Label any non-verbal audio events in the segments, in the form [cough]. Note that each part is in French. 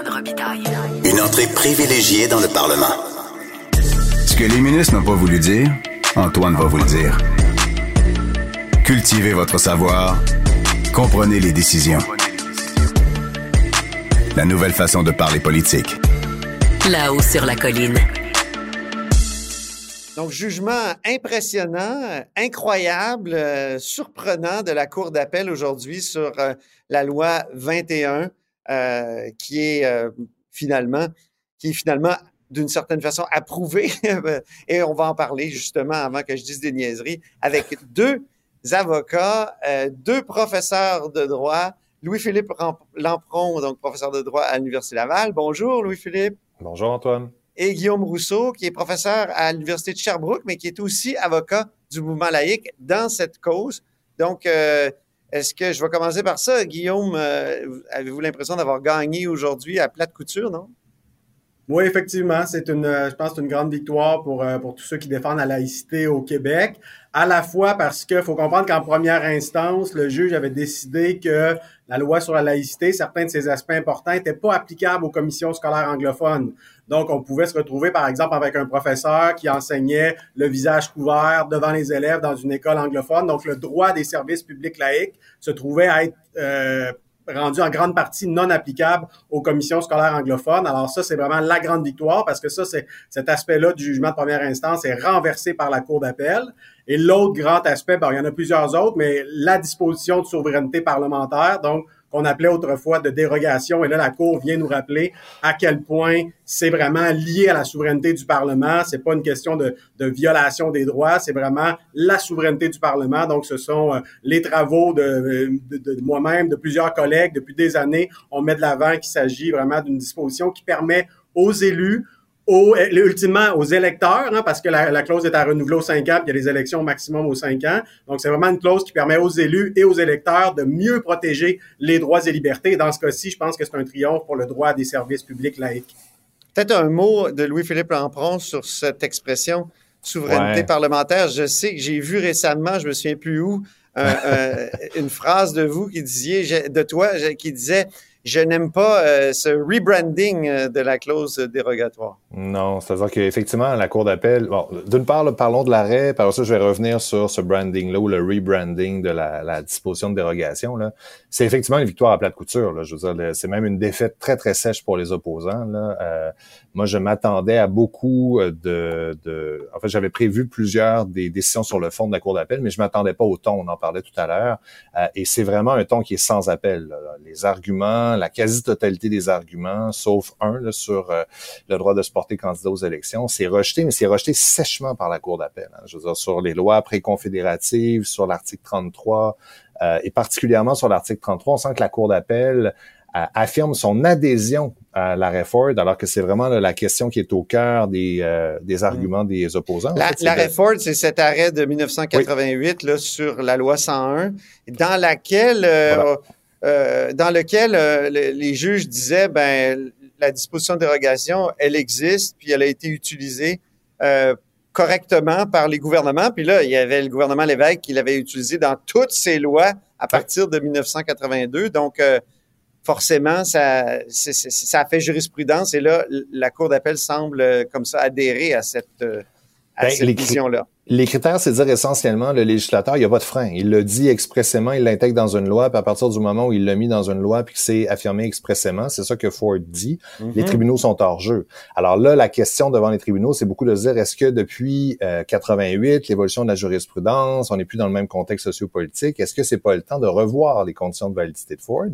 Antoine Robitaille. Une entrée privilégiée dans le Parlement. Ce que les ministres n'ont pas voulu dire, Antoine va vous le dire. Cultivez votre savoir. Comprenez les décisions. La nouvelle façon de parler politique. Là-haut sur la colline. Donc, jugement impressionnant, incroyable, euh, surprenant de la Cour d'appel aujourd'hui sur euh, la loi 21, euh, qui est euh, finalement, qui est finalement d'une certaine façon [laughs] approuvée. Et on va en parler justement avant que je dise des niaiseries avec deux avocats, euh, deux professeurs de droit. Louis-Philippe Lampron, donc professeur de droit à l'Université Laval. Bonjour, Louis-Philippe. Bonjour, Antoine. Et Guillaume Rousseau, qui est professeur à l'Université de Sherbrooke, mais qui est aussi avocat du mouvement laïque dans cette cause. Donc, euh, est-ce que je vais commencer par ça, Guillaume? euh, Avez-vous l'impression d'avoir gagné aujourd'hui à plate couture, non? Oui, effectivement, c'est une, euh, je pense, une grande victoire pour, euh, pour tous ceux qui défendent la laïcité au Québec. À la fois parce que faut comprendre qu'en première instance, le juge avait décidé que la loi sur la laïcité, certains de ses aspects importants n'étaient pas applicables aux commissions scolaires anglophones. Donc, on pouvait se retrouver, par exemple, avec un professeur qui enseignait le visage couvert devant les élèves dans une école anglophone. Donc, le droit des services publics laïques se trouvait à être euh, rendu en grande partie non applicable aux commissions scolaires anglophones. Alors ça, c'est vraiment la grande victoire parce que ça, c'est cet aspect-là du jugement de première instance est renversé par la Cour d'appel. Et l'autre grand aspect, bon, il y en a plusieurs autres, mais la disposition de souveraineté parlementaire, donc qu'on appelait autrefois de dérogation. Et là, la Cour vient nous rappeler à quel point c'est vraiment lié à la souveraineté du Parlement. C'est pas une question de, violation des droits, c'est vraiment la souveraineté du Parlement. Donc, ce sont euh, les travaux de, de, de moi-même, de plusieurs collègues depuis des années. On met de l'avant qu'il s'agit vraiment d'une disposition qui permet aux élus aux, ultimement aux électeurs, hein, parce que la, la, clause est à renouveler aux cinq ans, puis il y a les élections au maximum aux cinq ans. Donc, c'est vraiment une clause qui permet aux élus et aux électeurs de mieux protéger les droits et libertés. Dans ce cas-ci, je pense que c'est un triomphe pour le droit à des services publics laïques. Peut-être un mot de Louis-Philippe Lampron sur cette expression souveraineté Ouais. parlementaire. Je sais que j'ai vu récemment, je me souviens plus où, un- un- [laughs] une phrase de vous qui disiez, de toi, qui disait je n'aime pas euh, ce rebranding euh, de la clause dérogatoire. Non, c'est-à-dire qu'effectivement, la Cour d'appel, bon, d'une part, là, parlons de l'arrêt, par ça, je vais revenir sur ce branding-là ou le rebranding de la, la disposition de dérogation. C'est effectivement une victoire à plate couture. Là. Je veux dire, c'est même une défaite très, très sèche pour les opposants. Là. Euh, moi, je m'attendais à beaucoup de, de... En fait, j'avais prévu plusieurs des décisions sur le fond de la Cour d'appel, mais je m'attendais pas au ton. On en parlait tout à l'heure. Euh, et c'est vraiment un ton qui est sans appel. là. Les arguments, la quasi-totalité des arguments, sauf un là, sur euh, le droit de se porter candidat aux élections, c'est rejeté, mais c'est rejeté sèchement par la Cour d'appel. hein. Je veux dire, sur les lois préconfédératives, sur l'article 33, euh, et particulièrement sur l'article 33, on sent que la Cour d'appel euh, affirme son adhésion à l'arrêt Ford, alors que c'est vraiment là, la question qui est au cœur des, euh, des arguments des opposants. En La- fait, c'est L'arrêt de- Ford, c'est cet arrêt de 1988 là, sur la loi 101, dans laquelle, euh, Voilà. Euh, dans lequel euh, le- les juges disaient, ben, la disposition de dérogation, elle existe, puis elle a été utilisée euh, correctement par les gouvernements. Puis là, il y avait le gouvernement Lévesque qui l'avait utilisé dans toutes ses lois à partir de 1982. Donc, euh, forcément, ça, c'est- c'est- ça a fait jurisprudence. Et là, la Cour d'appel semble, euh, comme ça, adhérer à cette, à Ben, cette les vision-là. Les critères, c'est dire essentiellement le législateur, il n'y a pas de frein. Il le dit expressément, il l'intègre dans une loi, puis à partir du moment où il l'a mis dans une loi, puis que c'est affirmé expressément, c'est ça que Ford dit, les Mhm. tribunaux sont hors jeu. Alors là, la question devant les tribunaux, c'est beaucoup de se dire, est-ce que depuis euh, 88, l'évolution de la jurisprudence, on n'est plus dans le même contexte sociopolitique, est-ce que c'est pas le temps de revoir les conditions de validité de Ford?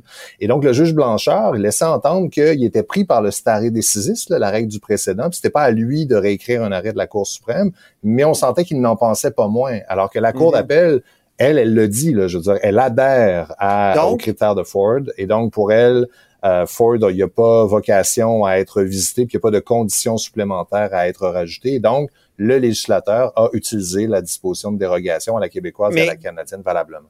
Et donc, le juge Blanchard, il laissait entendre qu'il était pris par le stare decisis, là, la règle du précédent, puis c'était pas à lui de réécrire un arrêt de la Cour suprême, mais on sentait qu'il n'en pensait pas moins. Alors que la Cour Mhm. d'appel, elle, elle le dit, là, je veux dire, elle adhère à, Donc- aux critères de Ford. Et donc, pour elle, euh, Ford, il n'y a pas vocation à être visité, puis il n'y a pas de conditions supplémentaires à être rajoutées. Et donc, le législateur a utilisé la disposition de dérogation à la québécoise et Mais- à la canadienne valablement.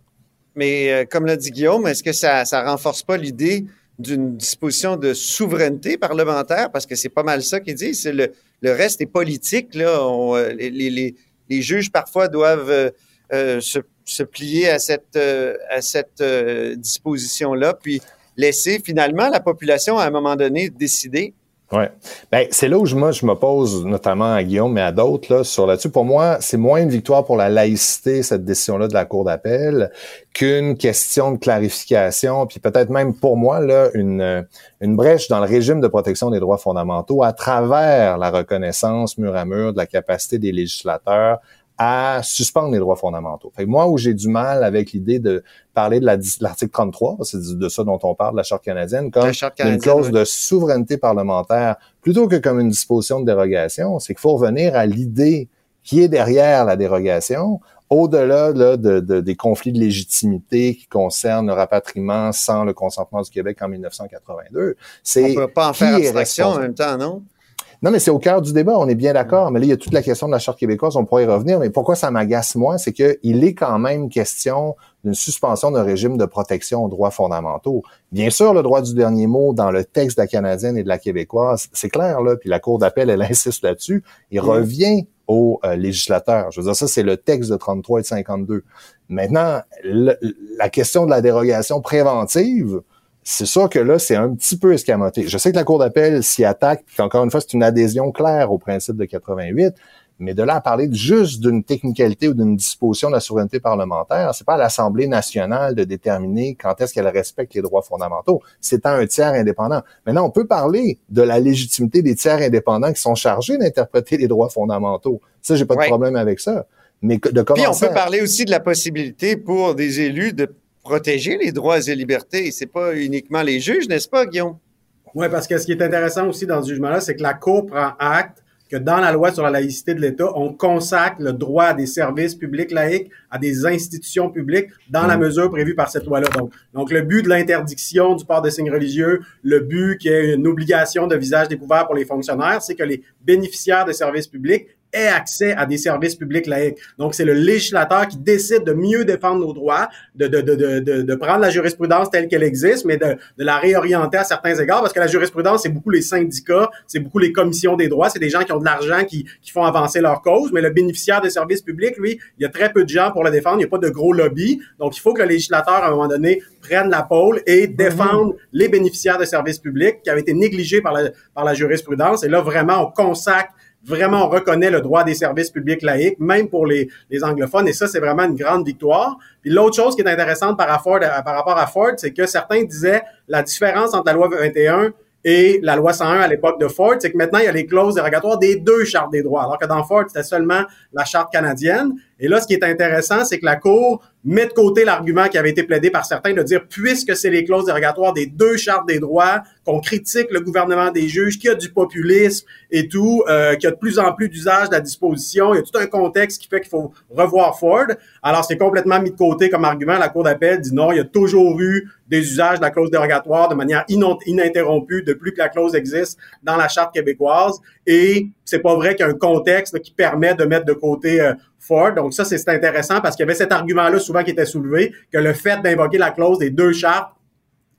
Mais euh, comme l'a dit Guillaume, est-ce que ça ça renforce pas l'idée d'une disposition de souveraineté parlementaire? Parce que c'est pas mal ça qu'il dit. C'est le, le reste est politique. Là. On, euh, les, les, les, juges parfois doivent euh, euh, se, plier à cette, à cette euh, disposition-là, puis laisser finalement la population à un moment donné décider. Ouais. Ben, c'est là où je, moi, je m'oppose notamment à Guillaume, mais à d'autres là, sur là-dessus. Pour moi, c'est moins une victoire pour la laïcité, cette décision-là de la Cour d'appel, qu'une question de clarification, puis peut-être même pour moi, là, une, une brèche dans le régime de protection des droits fondamentaux à travers la reconnaissance mur à mur de la capacité des législateurs à suspendre les droits fondamentaux. Fait que moi, où j'ai du mal avec l'idée de parler de la- l'article 33, c'est de ça dont on parle, de la Charte canadienne, comme La une clause oui. de souveraineté parlementaire, plutôt que comme une disposition de dérogation, c'est qu'il faut revenir à l'idée qui est derrière la dérogation, au-delà là, de, de- des conflits de légitimité qui concernent le rapatriement sans le consentement du Québec en 1982. On C'est peut pas en faire abstraction en même temps, non? Non, mais c'est au cœur du débat, on est bien d'accord. Mais là, il y a toute la question de la Charte québécoise, on pourrait y revenir. Mais pourquoi ça m'agace moi, c'est qu'il est quand même question d'une suspension d'un régime de protection aux droits fondamentaux. Bien sûr, le droit du dernier mot dans le texte de la canadienne et de la québécoise, c'est clair, là, puis la Cour d'appel, elle [laughs] insiste là-dessus. Il Mhm. revient aux euh, législateurs. Je veux dire, ça, c'est le texte de 33 et de 52. Maintenant, le- la question de la dérogation préventive, c'est sûr que là, c'est un petit peu escamoté. Je sais que la Cour d'appel s'y attaque, puis qu'encore une fois, c'est une adhésion claire au principe de 88, mais de là à parler juste d'une technicalité ou d'une disposition de la souveraineté parlementaire, c'est pas à l'Assemblée nationale de déterminer quand est-ce qu'elle respecte les droits fondamentaux. C'est à un tiers indépendant. Maintenant, on peut parler de la légitimité des tiers indépendants qui sont chargés d'interpréter les droits fondamentaux. Ça, j'ai pas de Ouais. problème avec ça. Mais de Puis on peut à- parler aussi de la possibilité pour des élus de protéger les droits et libertés. C'est pas uniquement les juges, n'est-ce pas, Guillaume? Oui, parce que ce qui est intéressant aussi dans ce jugement-là, c'est que la Cour prend acte que dans la loi sur la laïcité de l'État, on consacre le droit à des services publics laïques, à des institutions publiques, dans la mesure prévue par cette loi-là. Donc, donc, le but de l'interdiction du port de signes religieux, le but qu'il y ait une obligation de visage découvert pour les fonctionnaires, c'est que les bénéficiaires de services publics accès à des services publics laïques. Donc, c'est le législateur qui décide de mieux défendre nos droits, de, de, de, de, de, prendre la jurisprudence telle qu'elle existe, mais de, de la réorienter à certains égards, parce que la jurisprudence, c'est beaucoup les syndicats, c'est beaucoup les commissions des droits, c'est des gens qui ont de l'argent qui, qui font avancer leur cause, mais le bénéficiaire des services publics, lui, il y a très peu de gens pour le défendre, il n'y a pas de gros lobby, donc il faut que le législateur, à un moment donné, prenne la pôle et défende les bénéficiaires de services publics qui avaient été négligés par la, par la jurisprudence, et là, vraiment, on consacre vraiment, on reconnaît le droit des services publics laïques, même pour les, anglophones, et ça, c'est vraiment une grande victoire. Puis l'autre chose qui est intéressante par à, par rapport à Ford, c'est que certains disaient la différence entre la loi 21 et la loi 101 à l'époque de Ford, c'est que maintenant, il y a les clauses dérogatoires des deux chartes des droits, alors que dans Ford, c'était seulement la charte canadienne. Et là, ce qui est intéressant, c'est que la Cour met de côté l'argument qui avait été plaidé par certains de dire, puisque c'est les clauses dérogatoires des deux chartes des droits, qu'on critique le gouvernement des juges, qu'il y a du populisme et tout, euh, qu'il y a de plus en plus d'usage de la disposition, il y a tout un contexte qui fait qu'il faut revoir Ford. Alors, c'est complètement mis de côté comme argument. La Cour d'appel dit non, il y a toujours eu des usages de la clause dérogatoire de manière ininterrompue depuis que la clause existe dans la charte québécoise. Et c'est pas vrai qu'il y a un contexte là, qui permet de mettre de côté euh, Ford. Donc ça, c'est intéressant parce qu'il y avait cet argument-là souvent qui était soulevé, que le fait d'invoquer la clause des deux chartes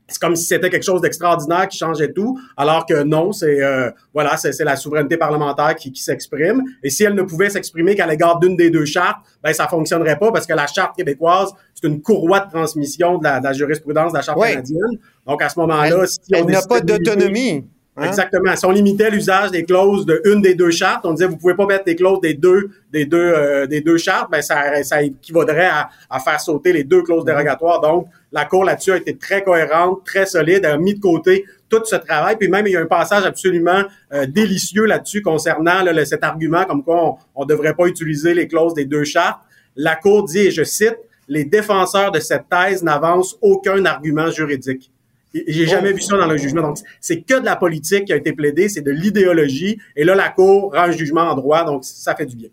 c'est comme si c'était quelque chose d'extraordinaire qui changeait tout, alors que non, c'est euh, voilà, c'est la souveraineté parlementaire qui, qui s'exprime. Et si elle ne pouvait s'exprimer qu'à l'égard d'une des deux chartes, ben ça fonctionnerait pas parce que la charte québécoise c'est une courroie de transmission de la, de la jurisprudence de la charte canadienne. Donc à ce moment-là, Elle, si on elle n'a pas d'autonomie. Hein? Exactement. Si on limitait l'usage des clauses de une des deux chartes, on disait vous pouvez pas mettre des clauses des deux des deux euh, des deux chartes, ben ça, ça équivaudrait à, à, faire sauter les deux clauses dérogatoires. Donc la Cour là-dessus a été très cohérente, très solide, a mis de côté tout ce travail. Puis même il y a un passage absolument euh, délicieux là-dessus concernant là, cet argument comme quoi on ne devrait pas utiliser les clauses des deux chartes. La Cour dit, et je cite, les défenseurs de cette thèse n'avancent aucun argument juridique. J'ai jamais vu ça dans le jugement. Donc, c'est que de la politique qui a été plaidée, c'est de l'idéologie. Et là, la Cour rend un jugement en droit, donc ça fait du bien.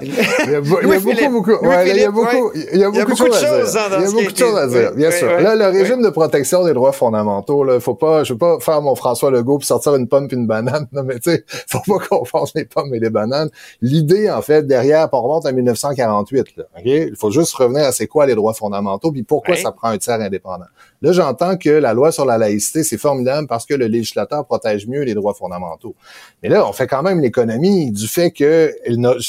Il y a, beaucoup, beaucoup, il y a beaucoup, il y a beaucoup, de choses à dire. il y a beaucoup de choses à dire, bien sûr. là, le régime de protection des droits fondamentaux, là, faut pas, je veux pas faire mon François Legault pour sortir une pomme puis une banane, [laughs] non, mais tu sais, faut pas qu'on fasse les pommes et les bananes. L'idée, en fait, derrière, on remonte à 1948, là, ok? Il faut juste revenir à c'est quoi les droits fondamentaux puis pourquoi ça prend un tiers indépendant. Là, j'entends que la loi sur la laïcité, c'est formidable parce que le législateur protège mieux les droits fondamentaux. Mais là, on fait quand même l'économie du fait que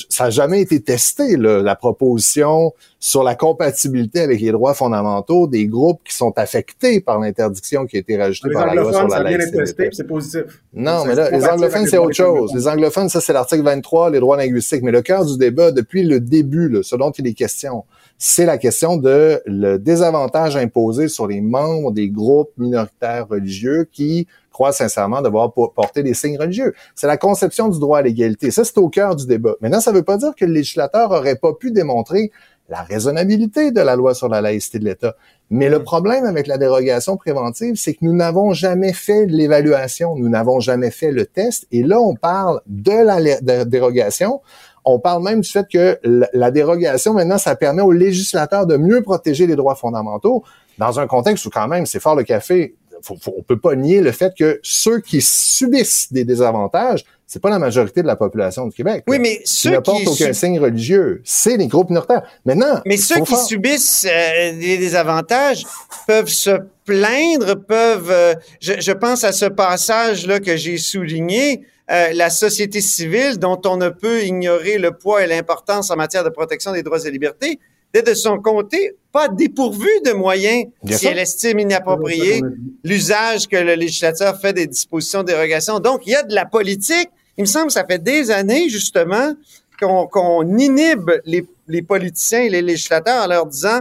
ça n'a jamais été testé, là, la proposition sur la compatibilité avec les droits fondamentaux des groupes qui sont affectés par l'interdiction qui a été rajoutée par la loi sur la laïcité. c'est positif. Non, mais là, les anglophones, c'est autre chose. Les anglophones, ça, c'est l'article 23, les droits linguistiques. Mais le cœur du débat, depuis le début, là, ce dont il est question, c'est la question de le désavantage imposé sur les membres des groupes minoritaires religieux qui croient sincèrement devoir porter des signes religieux. C'est la conception du droit à l'égalité. Ça, c'est au cœur du débat. Maintenant, ça ne veut pas dire que le législateur aurait pas pu démontrer la raisonnabilité de la loi sur la laïcité de l'État. Mais le problème avec la dérogation préventive, c'est que nous n'avons jamais fait l'évaluation, nous n'avons jamais fait le test, et là, on parle de la dérogation on parle même du fait que la, dérogation, maintenant, ça permet aux législateurs de mieux protéger les droits fondamentaux dans un contexte où quand même, c'est fort le café. Faut, on peut pas nier le fait que ceux qui subissent des désavantages, c'est pas la majorité de la population du Québec. Oui, mais ceux qui ne portent aucun signe religieux, c'est les groupes minoritaires. Maintenant, mais ceux qui subissent euh, des désavantages peuvent se plaindre, peuvent. Euh, je, je, pense à ce passage là que j'ai souligné. Euh, la société civile, dont on ne peut ignorer le poids et l'importance en matière de protection des droits et libertés, d'être de son côté pas dépourvue de moyens si elle estime inapproprié l'usage que le législateur fait des dispositions de dérogation. Donc, il y a de la politique. Il me semble que ça fait des années, justement, qu'on inhibe les, les politiciens et les législateurs en leur disant,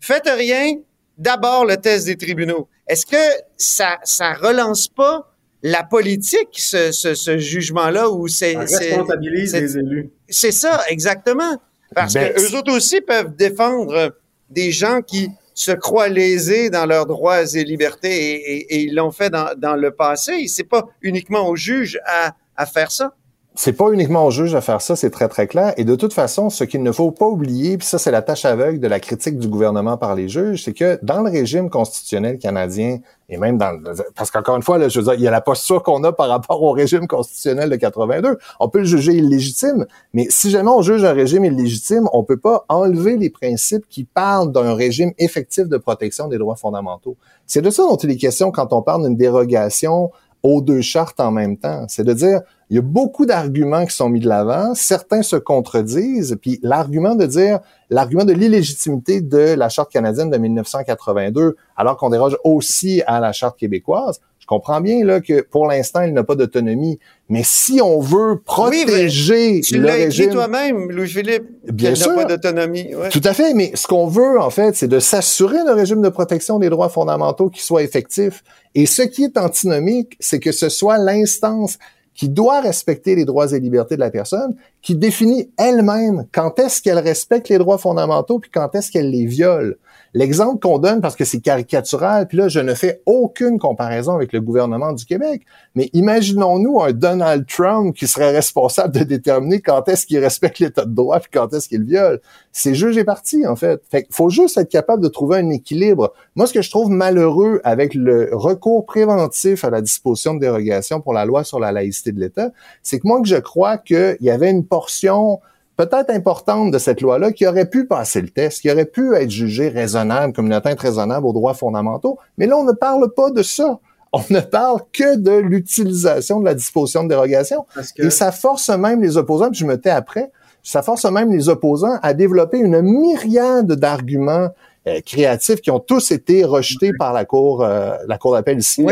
faites rien, d'abord le test des tribunaux. Est-ce que ça ça relance pas la politique, ce, ce, ce jugement-là, où c'est... responsabilise les élus? C'est ça, exactement. Parce ben, que eux autres aussi peuvent défendre des gens qui se croient lésés dans leurs droits et libertés et, et, et ils l'ont fait dans, dans, le passé. C'est pas uniquement au juge à, à faire ça c'est pas uniquement au juge de faire ça, c'est très très clair. Et de toute façon, ce qu'il ne faut pas oublier, puis ça c'est la tâche aveugle de la critique du gouvernement par les juges, c'est que dans le régime constitutionnel canadien et même dans parce qu'encore une fois, là, je veux dire, il y a la posture qu'on a par rapport au régime constitutionnel de 82. On peut le juger illégitime, mais si jamais on juge un régime illégitime, on peut pas enlever les principes qui parlent d'un régime effectif de protection des droits fondamentaux. C'est de ça dont il est question quand on parle d'une dérogation aux deux chartes en même temps. C'est de dire, il y a beaucoup d'arguments qui sont mis de l'avant, certains se contredisent, puis l'argument de dire, l'argument de l'illégitimité de la charte canadienne de 1982, alors qu'on déroge aussi à la charte québécoise, je comprends bien là que pour l'instant, il n'a pas d'autonomie, mais si on veut protéger oui, tu le régime, toi-même, Louis-Philippe, bien sûr, n'a pas d'autonomie. Ouais. Tout à fait, mais ce qu'on veut en fait, c'est de s'assurer un régime de protection des droits fondamentaux qui soit effectif. Et ce qui est antinomique, c'est que ce soit l'instance qui doit respecter les droits et libertés de la personne, qui définit elle-même quand est-ce qu'elle respecte les droits fondamentaux puis quand est-ce qu'elle les viole. L'exemple qu'on donne, parce que c'est caricatural, puis là, je ne fais aucune comparaison avec le gouvernement du Québec, mais imaginons-nous un Donald Trump qui serait responsable de déterminer quand est-ce qu'il respecte l'état de droit puis quand est-ce qu'il viole. C'est juge et parti, en fait. Fait faut juste être capable de trouver un équilibre. Moi, ce que je trouve malheureux avec le recours préventif à la disposition de dérogation pour la loi sur la laïcité de l'État, c'est que moi, que je crois qu'il y avait une portion peut-être importante de cette loi-là qui aurait pu passer le test, qui aurait pu être jugée raisonnable comme une atteinte raisonnable aux droits fondamentaux. Mais là, on ne parle pas de ça. On ne parle que de l'utilisation de la disposition de dérogation. Et ça force même les opposants, puis je me tais après, ça force même les opposants à développer une myriade d'arguments euh, créatifs qui ont tous été rejetés par la cour, euh, la cour d'appel ici,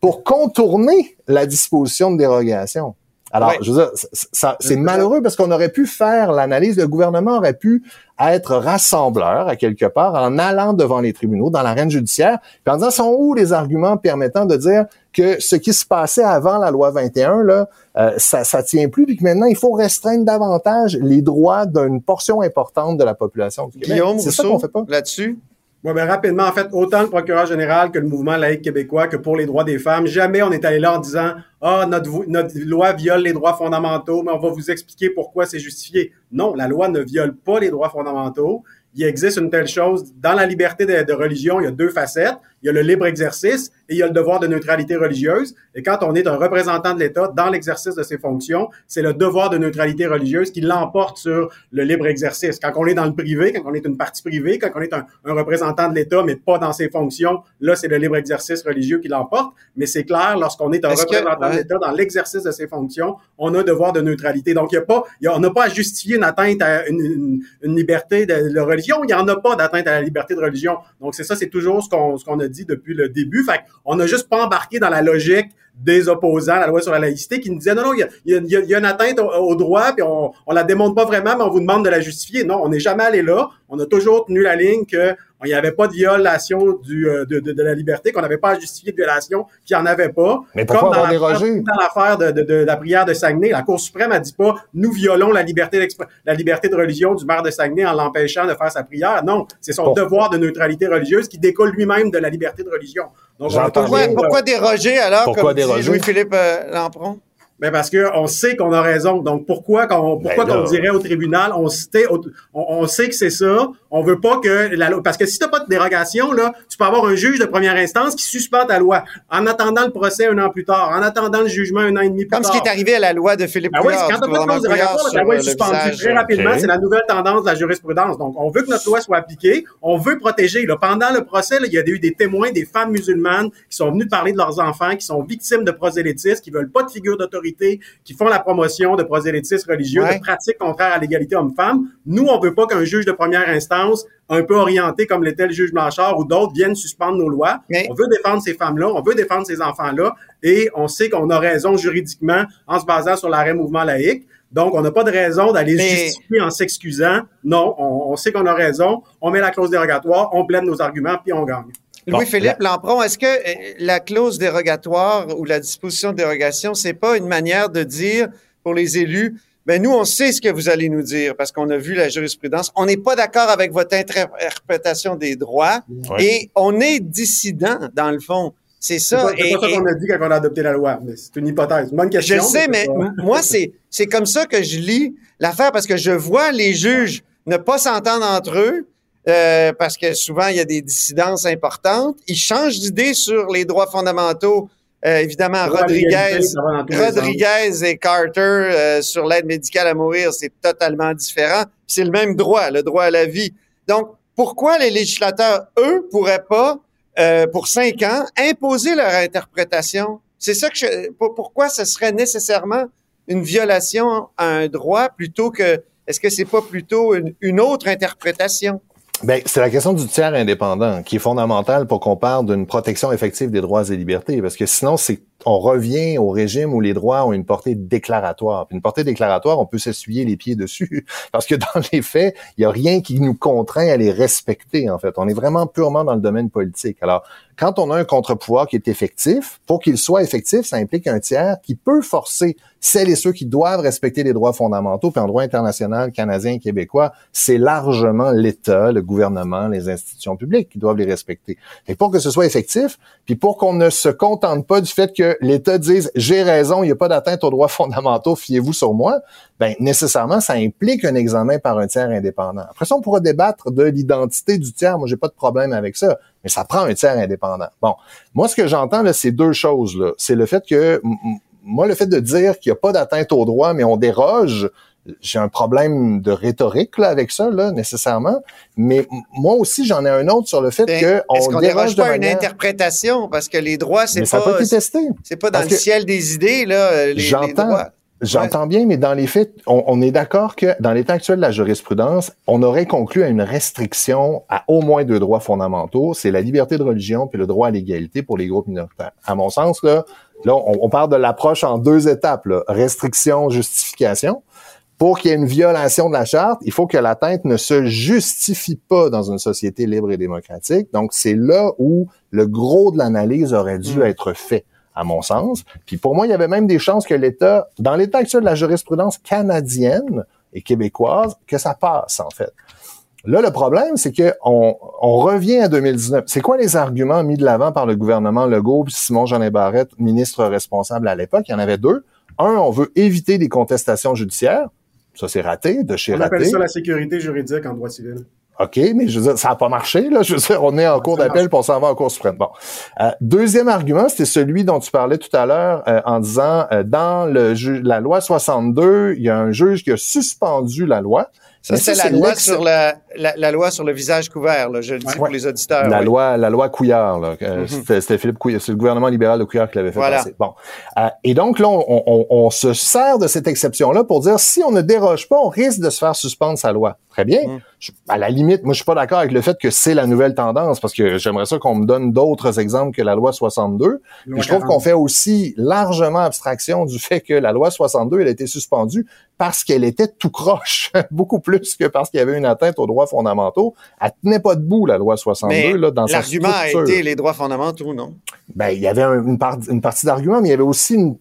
pour contourner la disposition de dérogation. Alors, je veux dire, ça, c'est malheureux parce qu'on aurait pu faire l'analyse, le gouvernement aurait pu être rassembleur à quelque part en allant devant les tribunaux, dans l'arène judiciaire, puis en disant sont où les arguments permettant de dire que ce qui se passait avant la loi 21 là, euh, ça ça tient plus, puis que maintenant il faut restreindre davantage les droits d'une portion importante de la population du Québec? C'est ça qu'on fait pas là-dessus? Oui, ben rapidement, en fait, autant le procureur général que le mouvement laïque québécois que pour les droits des femmes, jamais on est allé là en disant Ah, notre, notre loi viole les droits fondamentaux, mais on va vous expliquer pourquoi c'est justifié. Non, la loi ne viole pas les droits fondamentaux il existe une telle chose. Dans la liberté de, religion, il y a deux facettes. Il y a le libre exercice et il y a le devoir de neutralité religieuse. Et quand on est un représentant de l'État dans l'exercice de ses fonctions, c'est le devoir de neutralité religieuse qui l'emporte sur le libre exercice. Quand on est dans le privé, quand on est une partie privée, quand on est un, représentant de l'État, mais pas dans ses fonctions, là, c'est le libre exercice religieux qui l'emporte. Mais c'est clair, lorsqu'on est un représentant de l'État dans l'exercice de ses fonctions, on a un devoir de neutralité. Donc, il y a pas, on n'a pas à justifier une atteinte à une, une liberté de, de religion il n'y en a pas d'atteinte à la liberté de religion. Donc, c'est ça, c'est toujours ce qu'on ce qu'on a dit depuis le début. Fait on n'a juste pas embarqué dans la logique des opposants à la loi sur la laïcité qui nous disaient non, non, il y a, il y a, une atteinte au, droit, puis on, on la démontre pas vraiment, mais on vous demande de la justifier. Non, on n'est jamais allé là. On a toujours tenu la ligne que il n'y avait pas de violation du, euh, de, de, de, la liberté, qu'on n'avait pas à justifier de violation, qu'il n'y en avait pas. Mais pourquoi Comme dans l'affaire de, de, la prière de Saguenay, la Cour suprême a dit pas nous violons la liberté la liberté de religion du maire de Saguenay en l'empêchant de faire sa prière. Non, c'est son devoir de neutralité religieuse qui découle lui-même de la liberté de religion. Donc, pourquoi, pourquoi déroger alors, pourquoi comme? Louis-Philippe euh, Lampron? Ben parce que on sait qu'on a raison. Donc pourquoi qu'on pourquoi ben qu'on dirait au tribunal on sait on, on sait que c'est ça. On veut pas que la parce que si t'as pas de dérogation là, tu peux avoir un juge de première instance qui suspend ta loi en attendant le procès un an plus tard, en attendant le jugement un an et demi plus tard. Comme ce qui est arrivé à la loi de Philippe ben oui, quand t'as pas de dérogatoire, la loi est suspendue très rapidement. C'est la nouvelle tendance de la jurisprudence. Donc on veut que notre loi soit appliquée. On veut protéger. Là, pendant le procès, là, il y a eu des témoins, des femmes musulmanes qui sont venues parler de leurs enfants, qui sont victimes de prosélytisme, qui veulent pas de figure d'autorité qui font la promotion de prosélytisme religieux, de pratiques contraires à l'égalité homme-femme. Nous, on veut pas qu'un juge de première instance, un peu orienté comme l'était le juge Blanchard ou d'autres, viennent suspendre nos lois. On veut défendre ces femmes-là, on veut défendre ces enfants-là, et on sait qu'on a raison juridiquement en se basant sur l'arrêt mouvement laïque. Donc, on n'a pas de raison d'aller justifier en s'excusant. Non, on, on sait qu'on a raison, on met la clause dérogatoire, on plaide nos arguments, puis on gagne. Louis-Philippe Lampron, est-ce que euh, la clause dérogatoire ou la disposition de dérogation, c'est pas une manière de dire pour les élus, ben nous, on sait ce que vous allez nous dire parce qu'on a vu la jurisprudence. On n'est pas d'accord avec votre interprétation des droits et on est dissident dans le fond. C'est ça. C'est pas, ça qu'on a dit quand on a adopté la loi, mais c'est une hypothèse. Une bonne question. Je sais, mais, moi, c'est, c'est comme ça que je lis l'affaire parce que je vois les juges ne pas s'entendre entre eux euh, parce que souvent, il y a des dissidences importantes. Ils changent d'idée sur les droits fondamentaux. Euh, évidemment, Rodriguez, Rodriguez et Carter euh, sur l'aide médicale à mourir, c'est totalement différent. C'est le même droit, le droit à la vie. Donc, pourquoi les législateurs, eux, pourraient pas, pour cinq ans, imposer leur interprétation? C'est ça que je, pourquoi ce serait nécessairement une violation à un droit plutôt que, est-ce que c'est pas plutôt une autre interprétation? Ben, c'est la question du tiers indépendant qui est fondamentale pour qu'on parle d'une protection effective des droits et libertés, parce que sinon, c'est on revient au régime où les droits ont une portée déclaratoire. une portée déclaratoire, on peut s'essuyer les pieds dessus, [laughs] parce que dans les faits, il y a rien qui nous contraint à les respecter. En fait, on est vraiment purement dans le domaine politique. Alors, quand on a un contre-pouvoir qui est effectif, pour qu'il soit effectif, ça implique un tiers qui peut forcer celles et ceux qui doivent respecter les droits fondamentaux, puis en droit international, canadien, québécois, c'est largement l'État, le gouvernement, les institutions publiques qui doivent les respecter. Et pour que ce soit effectif, puis pour qu'on ne se contente pas du fait que l'État dise j'ai raison, il n'y a pas d'atteinte aux droits fondamentaux, fiez-vous sur moi, ben nécessairement ça implique un examen par un tiers indépendant. Après ça, on pourra débattre de l'identité du tiers. Moi, j'ai pas de problème avec ça, mais ça prend un tiers indépendant. Bon, moi, ce que j'entends là, c'est deux choses. Là. C'est le fait que moi, le fait de dire qu'il n'y a pas d'atteinte aux droits, mais on déroge, j'ai un problème de rhétorique là, avec ça, là, nécessairement. Mais moi aussi, j'en ai un autre sur le fait ben, que on qu'on déroge pas une interprétation? Parce que les droits, c'est pas. Testé. C'est pas dans le ciel des idées là. Les, j'entends. J'entends bien, mais dans les faits, on, on est d'accord que dans l'état actuel de la jurisprudence, on aurait conclu à une restriction à au moins deux droits fondamentaux, c'est la liberté de religion puis le droit à l'égalité pour les groupes minoritaires. À mon sens, là, là on, on parle de l'approche en deux étapes, là. restriction, justification. Pour qu'il y ait une violation de la charte, il faut que l'atteinte ne se justifie pas dans une société libre et démocratique. Donc, c'est là où le gros de l'analyse aurait dû Mm. être fait à mon sens. Puis pour moi, il y avait même des chances que l'État, dans l'état actuel de la jurisprudence canadienne et québécoise, que ça passe, en fait. Là, le problème, c'est que on, on revient à 2019. C'est quoi les arguments mis de l'avant par le gouvernement Legault puis Simon Jean Barrette, ministre responsable à l'époque? Il y en avait deux. Un, on veut éviter des contestations judiciaires. Ça, c'est raté, de chez On appelle raté. ça la sécurité juridique en droit civil. OK, mais je veux dire, ça n'a pas marché. Là. Je veux dire, on est en cours d'appel marche. pour s'en va en cour suprême. Bon. Euh, deuxième argument, c'était celui dont tu parlais tout à l'heure euh, en disant euh, dans le la loi 62, il y a un juge qui a suspendu la loi. Ça, c'est la loi l'ex- sur la, la, la loi sur le visage couvert, là, je le dis pour les auditeurs. la oui. loi, la loi Couillard. là. Mhm. C'était c'était Philippe Couillard, c'est le gouvernement libéral de Couillard qui l'avait fait Voilà. passer. Bon, Euh, et donc là, on, on- on se sert de cette exception-là pour dire si on ne déroge pas, on risque de se faire suspendre sa loi. Très bien. Mhm. Je- à la limite, moi, je suis pas d'accord avec le fait que c'est la nouvelle tendance parce que j'aimerais ça qu'on me donne d'autres exemples que la loi 62. Puis Loi je trouve 40. qu'on fait aussi largement abstraction du fait que la loi 62, elle a été suspendue parce qu'elle était tout croche, [laughs] beaucoup plus que parce qu'il y avait une atteinte aux droits fondamentaux. Elle tenait pas debout, la loi 62, Mais là, dans sa l'argument a structure. été les droits fondamentaux, non? Ben, il y avait un- une, part- une partie d'argument, mais il y avait aussi une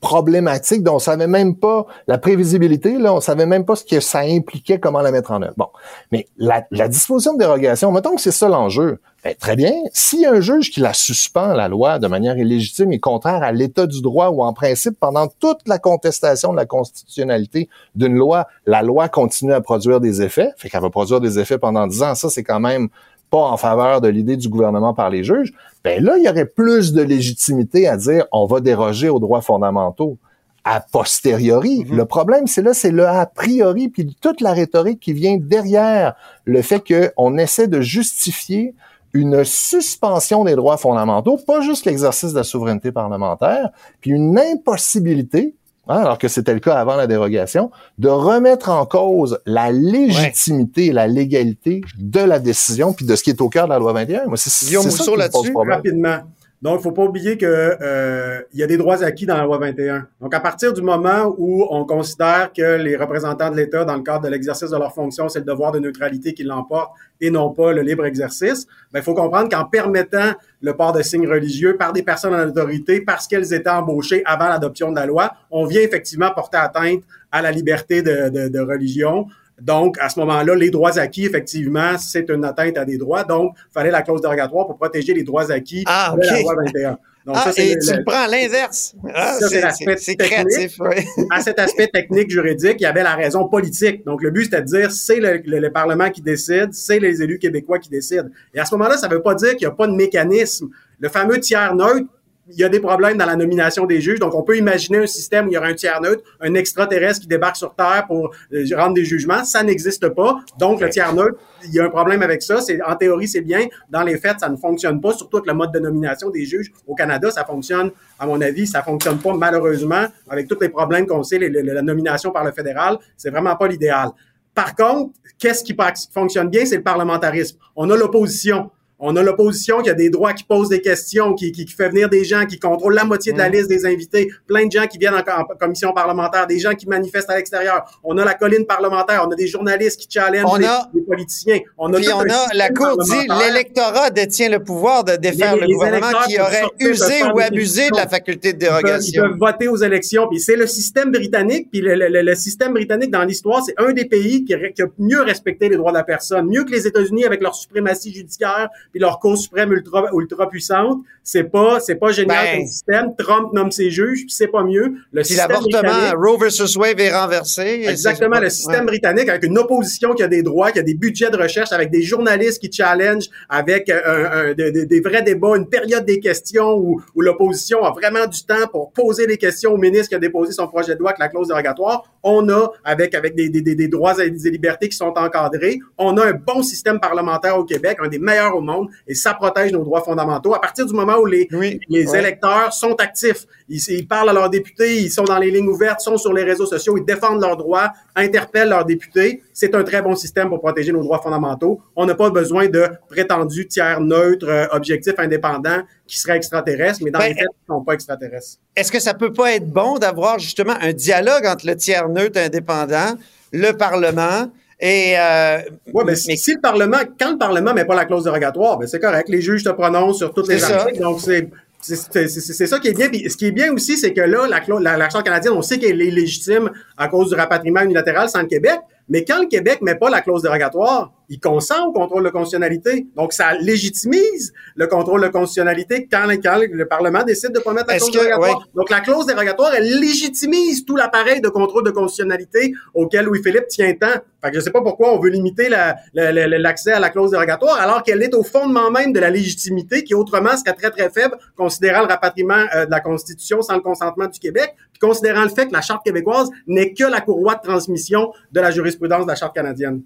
problématique dont on savait même pas la prévisibilité, là, on savait même pas ce que ça impliquait, comment la mettre en œuvre. Bon, mais la, la disposition de dérogation, mettons que c'est ça l'enjeu. Ben, très bien. A un juge qui la suspend, la loi, de manière illégitime et contraire à l'état du droit ou en principe, pendant toute la contestation de la constitutionnalité d'une loi, la loi continue à produire des effets, fait qu'elle va produire des effets pendant dix ans. Ça, c'est quand même pas en faveur de l'idée du gouvernement par les juges, ben là, il y aurait plus de légitimité à dire on va déroger aux droits fondamentaux a posteriori. Mhm. Le problème, c'est là, c'est le a priori, puis toute la rhétorique qui vient derrière le fait qu'on essaie de justifier une suspension des droits fondamentaux, pas juste l'exercice de la souveraineté parlementaire, puis une impossibilité, hein, alors que c'était le cas avant la dérogation, de remettre en cause la légitimité et la légalité de la décision, puis de ce qui est au cœur de la loi 21. Moi, c'est Guillaume Mousseau là-dessus. Rapidement. Donc, il faut pas oublier que euh, y a des droits acquis dans la loi 21. Donc, à partir du moment où on considère que les représentants de l'État, dans le cadre de l'exercice de leur fonction, c'est le devoir de neutralité qui l'emporte et non pas le libre exercice, ben, il faut comprendre qu'en permettant le port de signes religieux par des personnes en autorité parce qu'elles étaient embauchées avant l'adoption de la loi, on vient effectivement porter atteinte à la liberté de, de, de religion. Donc, à ce moment-là, les droits acquis, effectivement, c'est une atteinte à des droits. Donc, il fallait la clause dérogatoire pour protéger les droits acquis Ah, de la loi 21. Donc, ah, ça, et le- tu le- prends l'inverse. Ah, Ça, c'est l'aspect c'est c'est technique. créatif. oui. [laughs] à cet aspect technique juridique, il y avait la raison politique. Donc, le but, c'était de dire, c'est le, le- le Parlement qui décide, c'est les élus québécois qui décident. Et à ce moment-là, ça ne veut pas dire qu'il n'y a pas de mécanisme. Le fameux tiers neutre, il y a des problèmes dans la nomination des juges. Donc, on peut imaginer un système où il y aura un tiers neutre, un extraterrestre qui débarque sur Terre pour euh, rendre des jugements. Ça n'existe pas. Donc, le tiers neutre, il y a un problème avec ça. C'est, en théorie, c'est bien. Dans les faits, ça ne fonctionne pas, surtout avec le mode de nomination des juges. Au Canada, ça fonctionne, à mon avis, ça fonctionne pas malheureusement, avec tous les problèmes qu'on sait, les- les- la nomination par le fédéral. C'est vraiment pas l'idéal. Par contre, qu'est-ce qui fonctionne bien, c'est le parlementarisme. On a l'opposition. On a l'opposition qui a des droits, qui pose des questions, qui, qui, qui fait venir des gens, qui contrôle la moitié de la liste des invités, plein de gens qui viennent en, en commission parlementaire, des gens qui manifestent à l'extérieur. On a la colline parlementaire, on a des journalistes qui On a- les politiciens. On a Puis on a, la Cour dit, l'électorat détient le pouvoir de défaire Les- le les gouvernement qui aurait usé ou abusé de la faculté de peuvent, ils dérogation. peuvent voter aux élections. Puis c'est le système britannique. Puis le, le- système britannique dans l'histoire, c'est un des pays qui, qui a mieux respecté les droits de la personne, mieux que les États-Unis avec leur suprématie judiciaire puis leur Cour suprême ultra ultra puissante. C'est pas c'est pas génial Ben. comme système. Trump nomme ses juges, puis c'est pas mieux. Le Puis l'avortement, Roe versus Wade est renversé. Exactement, le système Ouais. britannique avec une opposition qui a des droits, qui a des budgets de recherche, avec des journalistes qui challengent, avec euh, un- un- de- de- des vrais débats, une période des questions où, où l'opposition a vraiment du temps pour poser des questions au ministre qui a déposé son projet de loi avec la clause dérogatoire. On a, avec, avec des, des, droits et des libertés qui sont encadrés, on a un bon système parlementaire au Québec, un des meilleurs au monde. monde et ça protège nos droits fondamentaux. À partir du moment où les, les électeurs sont actifs, ils, ils, parlent à leurs députés, ils sont dans les lignes ouvertes, sont sur les réseaux sociaux, ils défendent leurs droits, interpellent leurs députés, c'est un très bon système pour protéger nos droits fondamentaux. On n'a pas besoin de prétendus tiers neutres, euh, objectifs, indépendants qui seraient extraterrestres, mais dans ben, les faits, ils ne sont pas extraterrestres. Est-ce que ça peut pas être bon d'avoir justement un dialogue entre le tiers neutre indépendant, le Parlement, et euh, ouais, mais, si le Parlement, quand le Parlement met pas la clause dérogatoire, ben c'est correct. Les juges te prononcent sur toutes les articles, donc c'est c'est ça qui est bien. Puis ce qui est bien aussi, c'est que là, la, la, la canadienne, on sait qu'elle est légitime à cause du rapatriement unilatéral sans le Québec, mais quand le Québec met pas la clause dérogatoire, il consent au contrôle de constitutionnalité. Donc, ça légitimise le contrôle de constitutionnalité quand, le Parlement décide de pas mettre la clause dérogatoire. Donc, la clause dérogatoire, elle légitimise tout l'appareil de contrôle de constitutionnalité auquel Louis-Philippe tient tant. Fait que je sais pas pourquoi on veut limiter l'accès à la clause dérogatoire alors qu'elle est au fondement même de la légitimité qui autrement serait très, très faible considérant le rapatriement euh, de la Constitution sans le consentement du Québec, puis considérant le fait que la Charte québécoise n'est que la courroie de transmission de la jurisprudence de la Charte canadienne.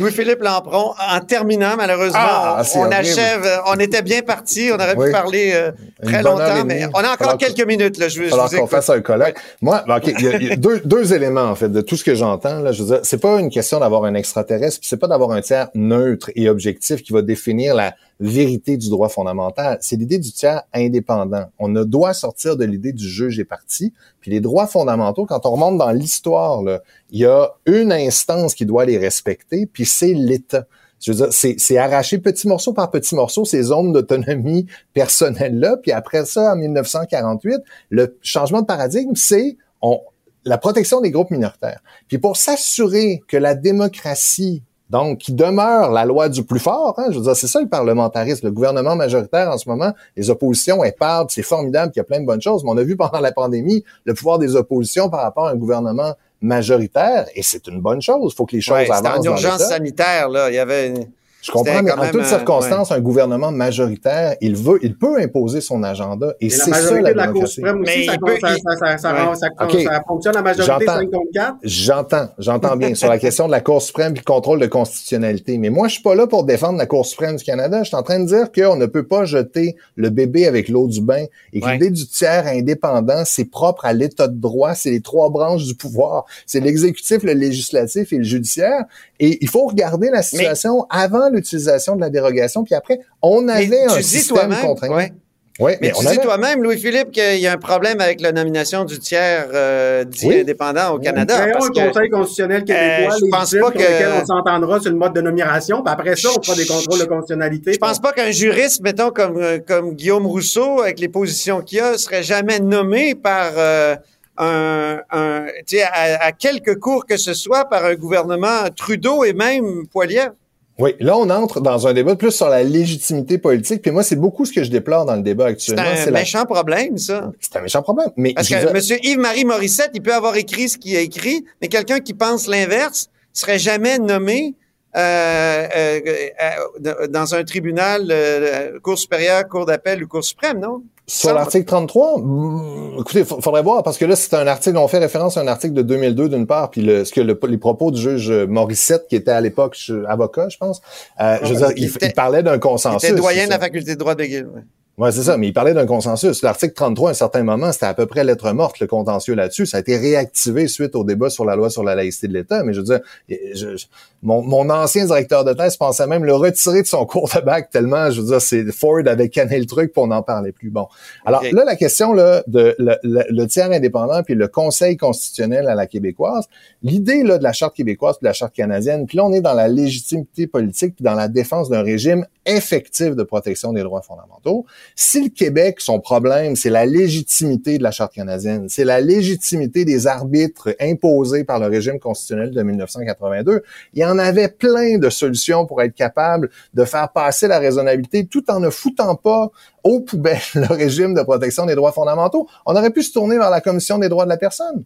Louis-Philippe Lampron, en terminant, malheureusement, ah, on, achève. Euh, on était bien parti. On aurait pu parler euh, très longtemps, mais on a encore quelques minutes. Là, je, alors qu'on fasse un colloque. Moi, il y a, [laughs] deux, deux, éléments, en fait, de tout ce que j'entends. Là, je veux dire, c'est pas une question d'avoir un extraterrestre, c'est pas d'avoir un tiers neutre et objectif qui va définir la vérité du droit fondamental. C'est l'idée du tiers indépendant. On ne doit sortir de l'idée du juge et parti. Puis les droits fondamentaux, quand on remonte dans l'histoire, il y a une instance qui doit les respecter, puis c'est l'État. Je veux dire, c'est arracher petit morceau par petit morceau ces zones d'autonomie personnelle-là. Puis après ça, en 1948, le changement de paradigme, c'est la protection des groupes minoritaires. Puis pour s'assurer que la démocratie donc, qui demeure la loi du plus fort. Hein? Je veux dire, c'est ça le parlementarisme. Le gouvernement majoritaire en ce moment, les oppositions, elles parlent, c'est formidable, qu'il y a plein de bonnes choses. Mais on a vu pendant la pandémie le pouvoir des oppositions par rapport à un gouvernement majoritaire, et c'est une bonne chose. Il faut que les choses ouais, avancent. En urgence sanitaire, là, il y avait je comprends, mais en toutes circonstances, un gouvernement majoritaire, il veut, il peut imposer son agenda. Et, c'est ça la, de la Cour suprême aussi, ça, fonctionne la majorité 5 contre 4. J'entends, j'entends bien sur la [laughs] question de la Cour suprême et le contrôle de constitutionnalité. Mais moi, je suis pas là pour défendre la Cour suprême du Canada. Je suis en train de dire qu'on ne peut pas jeter le bébé avec l'eau du bain et que l'idée du tiers indépendant, c'est propre à l'état de droit, c'est les trois branches du pouvoir. C'est l'exécutif, le législatif et le judiciaire. Et il faut regarder la situation avant l'utilisation de la dérogation, puis après, on avait un système contraint. Oui, mais, tu dis toi-même, Louis-Philippe, qu'il y a un problème avec la nomination du tiers euh, dit indépendant au Canada. Nous parce un Conseil constitutionnel québécois, euh, je pense pas que... on s'entendra sur le mode de nomination, puis après ça, on fera des contrôles de constitutionnalité. Je pense pas qu'un juriste, mettons, comme, euh, comme Guillaume Rousseau, avec les positions qu'il a, serait jamais nommé par... Euh, un, un à, à quelque cours que ce soit par un gouvernement Trudeau et même Poilievre. Oui, là, on entre dans un débat plus sur la légitimité politique. Puis moi, c'est beaucoup ce que je déplore dans le débat actuellement. C'est un méchant problème, ça. C'est un méchant problème. Mais Parce que M. Yves-Marie Morissette, il peut avoir écrit ce qu'il a écrit, mais quelqu'un qui pense l'inverse serait jamais nommé euh, euh, euh, dans un tribunal, Cour supérieure, Cour d'appel ou Cour suprême, non? Sur l'article 33, mm, écoutez, il faudrait voir, parce que là, c'est un article, on fait référence à un article de 2002 d'une part, puis le, ce que le, les propos du juge Morissette, qui était à l'époque avocat, je pense, euh, je veux dire, il, parlait d'un consensus. Il était doyen de la faculté de droit de McGill. Oui, c'est ça, mais il parlait d'un consensus. L'article 33, à un certain moment, c'était à peu près lettre morte, le contentieux là-dessus. Ça a été réactivé suite au débat sur la loi sur la laïcité de l'État. Mais je veux dire, mon, mon, ancien directeur de thèse pensait même le retirer de son cours de bac tellement, je veux dire, c'est Ford avait canné le truc pour n'en parler plus. Bon. Alors là, la question là, de le, tiers indépendant puis le Conseil constitutionnel à la québécoise, l'idée là de la Charte québécoise puis de la Charte canadienne, puis là, on est dans la légitimité politique puis dans la défense d'un régime effectif de protection des droits fondamentaux. Si le Québec, son problème, c'est la légitimité de la Charte canadienne, c'est la légitimité des arbitres imposés par le régime constitutionnel de 1982, il y en avait plein de solutions pour être capable de faire passer la raisonnabilité tout en ne foutant pas aux poubelles [laughs] le régime de protection des droits fondamentaux. On aurait pu se tourner vers la Commission des droits de la personne.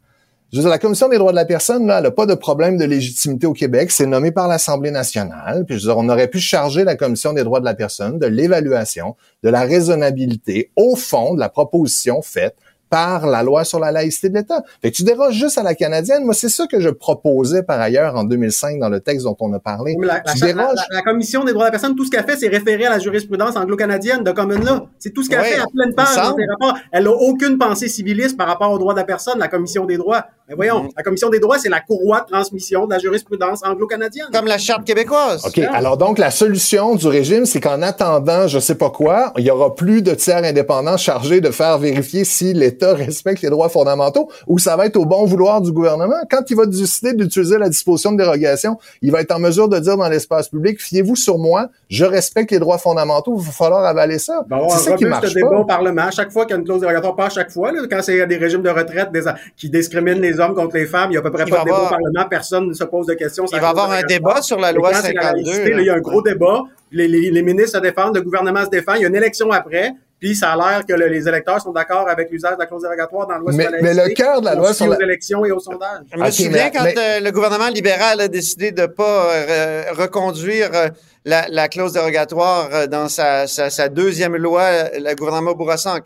Je la Commission des droits de la personne, elle n'a pas de problème de légitimité au Québec. C'est nommé par l'Assemblée nationale. Puis, je veux dire, on aurait pu charger la Commission des droits de la personne de l'évaluation, de la raisonnabilité, au fond, de la proposition faite par la loi sur la laïcité de l'État. Fait que tu déroges juste à la canadienne. Moi, c'est ça que je proposais par ailleurs en 2005 dans le texte dont on a parlé. La, Tu la- déroges- la- la Commission des droits de la personne, tout ce qu'elle fait, c'est référer à la jurisprudence anglo-canadienne de Common Law. C'est tout ce qu'elle Ouais, fait à pleine page rapports. Elle n'a aucune pensée civiliste par rapport aux droits de la personne, la Commission des droits. Mais voyons, Mhm. la Commission des droits, c'est la courroie de transmission de la jurisprudence anglo-canadienne. Comme la charte québécoise. OK. Alors donc, la solution du régime, c'est qu'en attendant, je sais pas quoi, il y aura plus de tiers indépendants chargés de faire vérifier si l'État respecte les droits fondamentaux ou ça va être au bon vouloir du gouvernement. Quand il va décider d'utiliser la disposition de dérogation, il va être en mesure de dire dans l'espace public, fiez-vous sur moi, je respecte les droits fondamentaux, il va falloir avaler ça. Avoir C'est ça qui marche débat pas. au Parlement. À chaque fois qu'il y a une clause dérogatoire, pas à chaque fois, là, quand c'est des régimes de retraite des- qui discriminent les hommes contre les femmes, il n'y a à peu près Il pas de débat avoir- au Parlement, personne ne se pose de questions. Il la va y avoir un débat sur la loi quand c'est la 52. laïcité, là, il y a un gros débat, les, les- les ministres se défendent, le gouvernement se défend, il y a une élection après, puis ça a l'air que le- les électeurs sont d'accord avec l'usage de la clause dérogatoire dans la loi Mais- sur la mais le cœur de la loi sur la- aux élections et aux sondages. Je me souviens mais- quand mais- euh, le gouvernement libéral a décidé de pas euh, reconduire euh, la, la clause dérogatoire dans sa, sa, sa deuxième loi, le gouvernement Bourassa en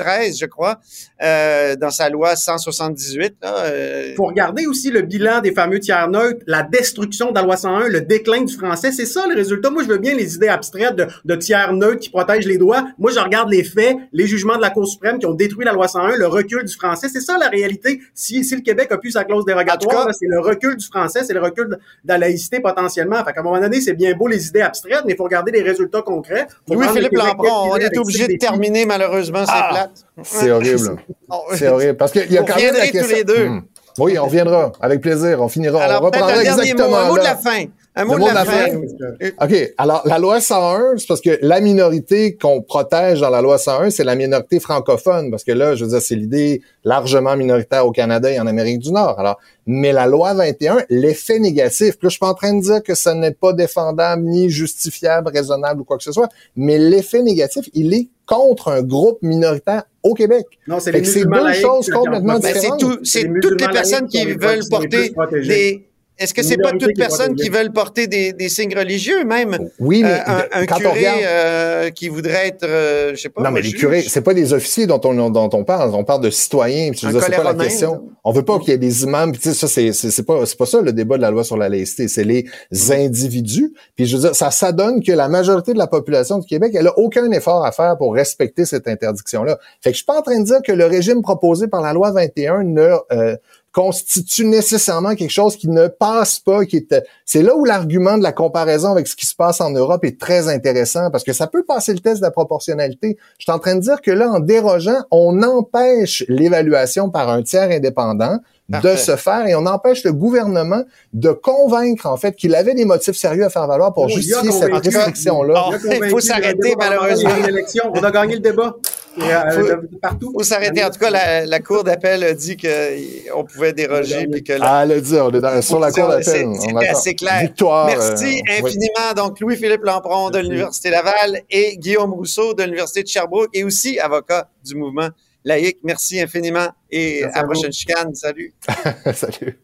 93, je crois, euh, dans sa loi 178. Là, euh, Il faut regarder aussi le bilan des fameux tiers neutres, la destruction de la loi 101, le déclin du français. C'est ça le résultat. Moi, je veux bien les idées abstraites de, de tiers neutres qui protègent les droits. Moi, je regarde les faits, les jugements de la Cour suprême qui ont détruit la loi 101, le recul du français. C'est ça la réalité. Si, si le Québec a pu sa clause dérogatoire, c'est le recul du français, c'est le recul de, de la laïcité potentiellement. Fait qu'à un moment donné, c'est bien beau les idées abstraites, mais il faut regarder les résultats concrets. Louis-Philippe le Québec Lampron, on est obligé de terminer malheureusement, c'est Ah! C'est horrible. [laughs] On- C'est horrible. Parce qu'il y a Vous quand même la tous les deux. Hmm. Oui, on reviendra. Avec plaisir. On finira. Alors, on reprendra un dernier mot, exactement un mot de la fin. Un mot de la fin. OK. Alors, la loi 101, c'est parce que la minorité qu'on protège dans la loi 101, c'est la minorité francophone. Parce que là, je veux dire, c'est l'idée largement minoritaire au Canada et en Amérique du Nord. Alors, mais la loi 21, l'effet négatif, puis là, je suis pas en train de dire que ça n'est pas défendable, ni justifiable, raisonnable ou quoi que ce soit, mais l'effet négatif, il est contre un groupe minoritaire au Québec. Non, c'est deux choses complètement Ben, c'est différentes. tout, c'est toutes les personnes qui veulent porter des. Est-ce que c'est pas Minorité toutes qui veulent porter des, des signes religieux, même? Oui, mais Euh, un, un quand on curé regarde... euh, qui voudrait être, euh, je sais pas. Non, mais les juge? curés, c'est pas des officiers dont on, dont on parle. On parle de citoyens. C'est pas la question. On veut pas qu'il y ait des imams. Puis ça, c'est, c'est, pas, c'est pas ça le débat de la loi sur la laïcité. C'est les individus. Puis je veux dire, ça s'adonne que la majorité de la population du Québec, elle a aucun effort à faire pour respecter cette interdiction-là. Fait que je suis pas en train de dire que le régime proposé par la loi 21 ne, euh, constitue nécessairement quelque chose qui ne passe pas, qui est, c'est là où l'argument de la comparaison avec ce qui se passe en Europe est très intéressant parce que ça peut passer le test de la proportionnalité. Je suis en train de dire que là, en dérogeant, on empêche l'évaluation par un tiers indépendant de se faire et on empêche le gouvernement de convaincre en fait qu'il avait des motifs sérieux à faire valoir pour Oh, il a justifier cette restriction-là. Oh, Il a il faut s'arrêter, malheureusement. On a gagné le débat. Et, euh, Faut- faut s'arrêter. En tout cas, la, la Cour d'appel a dit qu'on pouvait déroger puis que la- Ah, le dire, on est dans- sur la cour d'appel. C'est- assez clair. Victoire. Merci euh, oui. infiniment. Donc, Louis-Philippe Lampron de l'Université Laval et Guillaume Rousseau de l'Université de Sherbrooke et aussi avocat du mouvement laïque. Merci infiniment et Merci à la prochaine chicane. Salut. [laughs] Salut.